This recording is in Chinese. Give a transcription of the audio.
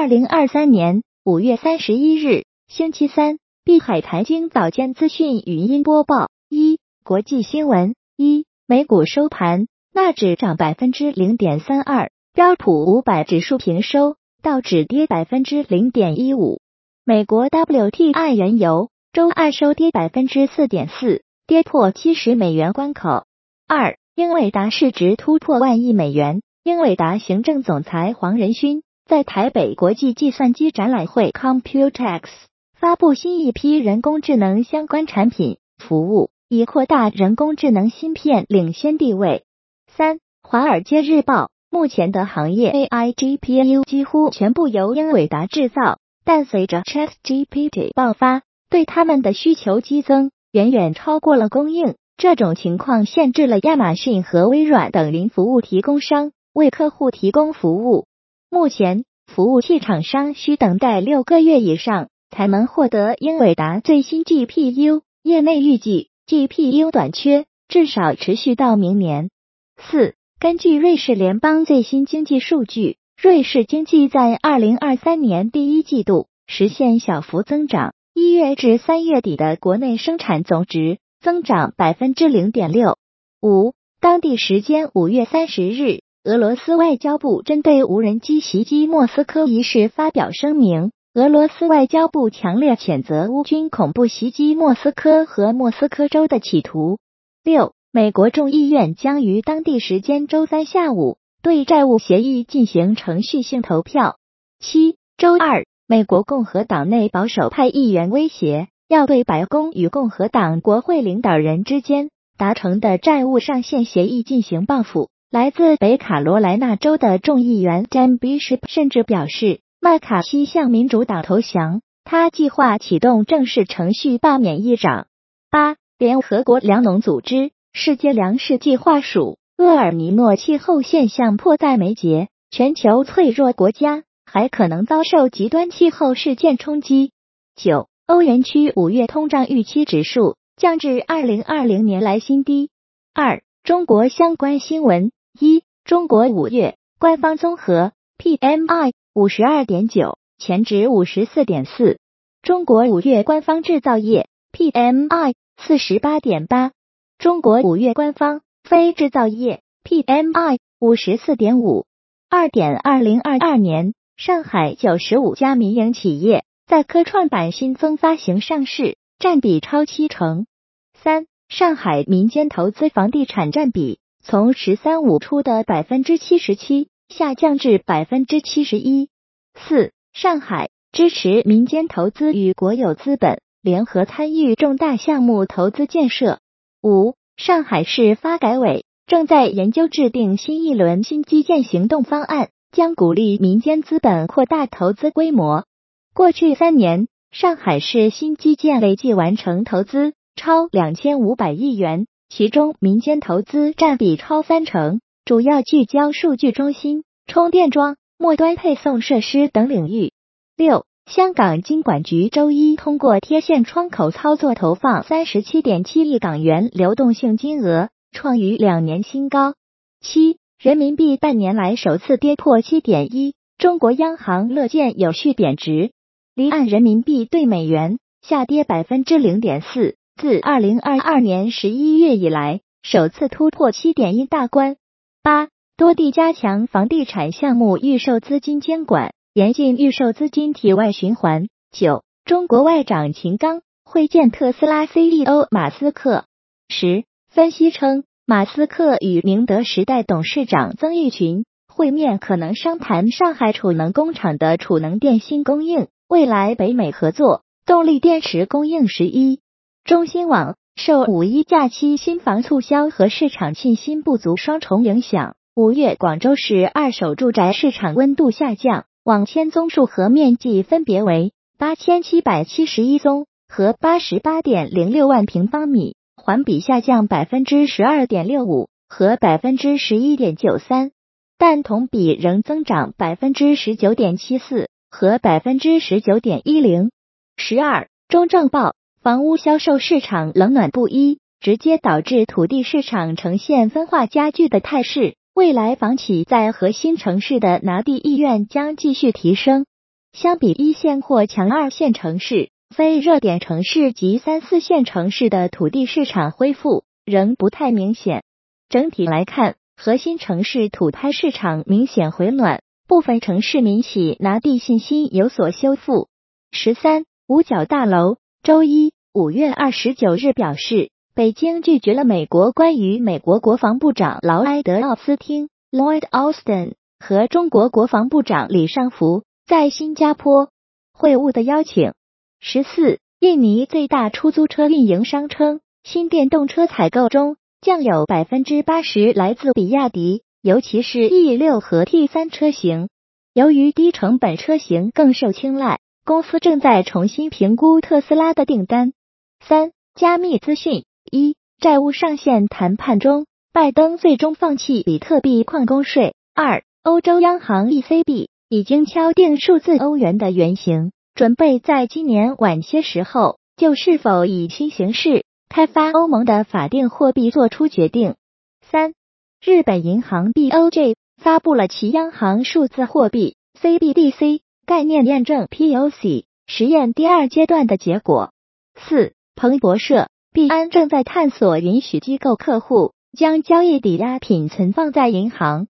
二零二三年五月三十一日，星期三，碧海财经早间资讯语音播报：一、国际新闻：一、美股收盘，纳指涨百分之零点三二，标普五百指数平收，道指跌百分之零点一五。美国 WTI 原油周二收跌百分之四点四，跌破七十美元关口。二、英伟达市值突破万亿美元，英伟达行政总裁黄仁勋。在台北国际计算机展览会 Computex 发布新一批人工智能相关产品服务，以扩大人工智能芯片领先地位。三，华尔街日报，目前的行业 AI GPU 几乎全部由英伟达制造，但随着 ChatGPT 爆发，对他们的需求激增，远远超过了供应。这种情况限制了亚马逊和微软等云服务提供商为客户提供服务。目前，服务器厂商需等待六个月以上才能获得英伟达最新 GPU。业内预计，GPU 短缺至少持续到明年。四，根据瑞士联邦最新经济数据，瑞士经济在二零二三年第一季度实现小幅增长，一月至三月底的国内生产总值增长百分之零点六。五，当地时间五月三十日。俄罗斯外交部针对无人机袭击莫斯科一事发表声明。俄罗斯外交部强烈谴责乌军恐怖袭击莫斯科和莫斯科州的企图。六，美国众议院将于当地时间周三下午对债务协议进行程序性投票。七，周二，美国共和党内保守派议员威胁要对白宫与共和党国会领导人之间达成的债务上限协议进行报复。来自北卡罗来纳州的众议员 Jan Bishop 甚至表示，麦卡锡向民主党投降，他计划启动正式程序罢免议长。八，联合国粮农组织、世界粮食计划署，厄尔尼诺气候现象迫在眉睫，全球脆弱国家还可能遭受极端气候事件冲击。九，欧元区五月通胀预期指数降至二零二零年来新低。二，中国相关新闻。一，中国五月官方综合 PMI 五十二点九，前值五十四点四。中国五月官方制造业 PMI 四十八点八，中国五月官方非制造业 PMI 五十四点五。二点二零二二年，上海九十五家民营企业在科创板新增发行上市，占比超七成。三，上海民间投资房地产占比。从“十三五”出的百分之七十七下降至百分之七十一。四、上海支持民间投资与国有资本联合参与重大项目投资建设。五、上海市发改委正在研究制定新一轮新基建行动方案，将鼓励民间资本扩大投资规模。过去三年，上海市新基建累计完成投资超两千五百亿元。其中，民间投资占比超三成，主要聚焦数据中心、充电桩、末端配送设施等领域。六，香港金管局周一通过贴现窗口操作投放三十七点七亿港元流动性金额，创于两年新高。七，人民币半年来首次跌破七点一，中国央行乐见有序贬值，离岸人民币对美元下跌百分之零点四。自二零二二年十一月以来，首次突破七点一大关。八多地加强房地产项目预售资金监管，严禁预售资金体外循环。九中国外长秦刚会见特斯拉 CEO 马斯克。十分析称，马斯克与宁德时代董事长曾毓群会面，可能商谈上海储能工厂的储能电芯供应，未来北美合作动力电池供应十一。中新网受五一假期新房促销和市场信心不足双重影响，五月广州市二手住宅市场温度下降，网签宗数和面积分别为八千七百七十一宗和八十八点零六万平方米，环比下降百分之十二点六五和百分之十一点九三，但同比仍增长百分之十九点七四和百分之十九点一零。十二中证报。房屋销售市场冷暖不一，直接导致土地市场呈现分化加剧的态势。未来房企在核心城市的拿地意愿将继续提升。相比一线或强二线城市，非热点城市及三四线城市的土地市场恢复仍不太明显。整体来看，核心城市土拍市场明显回暖，部分城市民企拿地信心有所修复。十三五角大楼周一五月二十九日表示，北京拒绝了美国关于美国国防部长劳埃德奥斯汀 （Lloyd Austin） 和中国国防部长李尚福。在新加坡会晤的邀请。十四，印尼最大出租车运营商称，新电动车采购中将有百分之八十来自比亚迪，尤其是 E 六和 T 三车型。由于低成本车型更受青睐，公司正在重新评估特斯拉的订单。三，加密资讯一，债务上限谈判中，拜登最终放弃比特币矿工税。二，欧洲央行 ECB。已经敲定数字欧元的原型，准备在今年晚些时候就是否以新形式开发欧盟的法定货币做出决定。三，日本银行 BOJ 发布了其央行数字货币 CBDC 概念验证 POC 实验第二阶段的结果。四，彭博社，币安正在探索允许机构客户将交易抵押品存放在银行。